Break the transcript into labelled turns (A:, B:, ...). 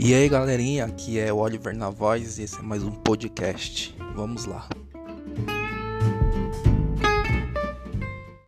A: E aí galerinha, aqui é o Oliver na voz e esse é mais um podcast. Vamos lá.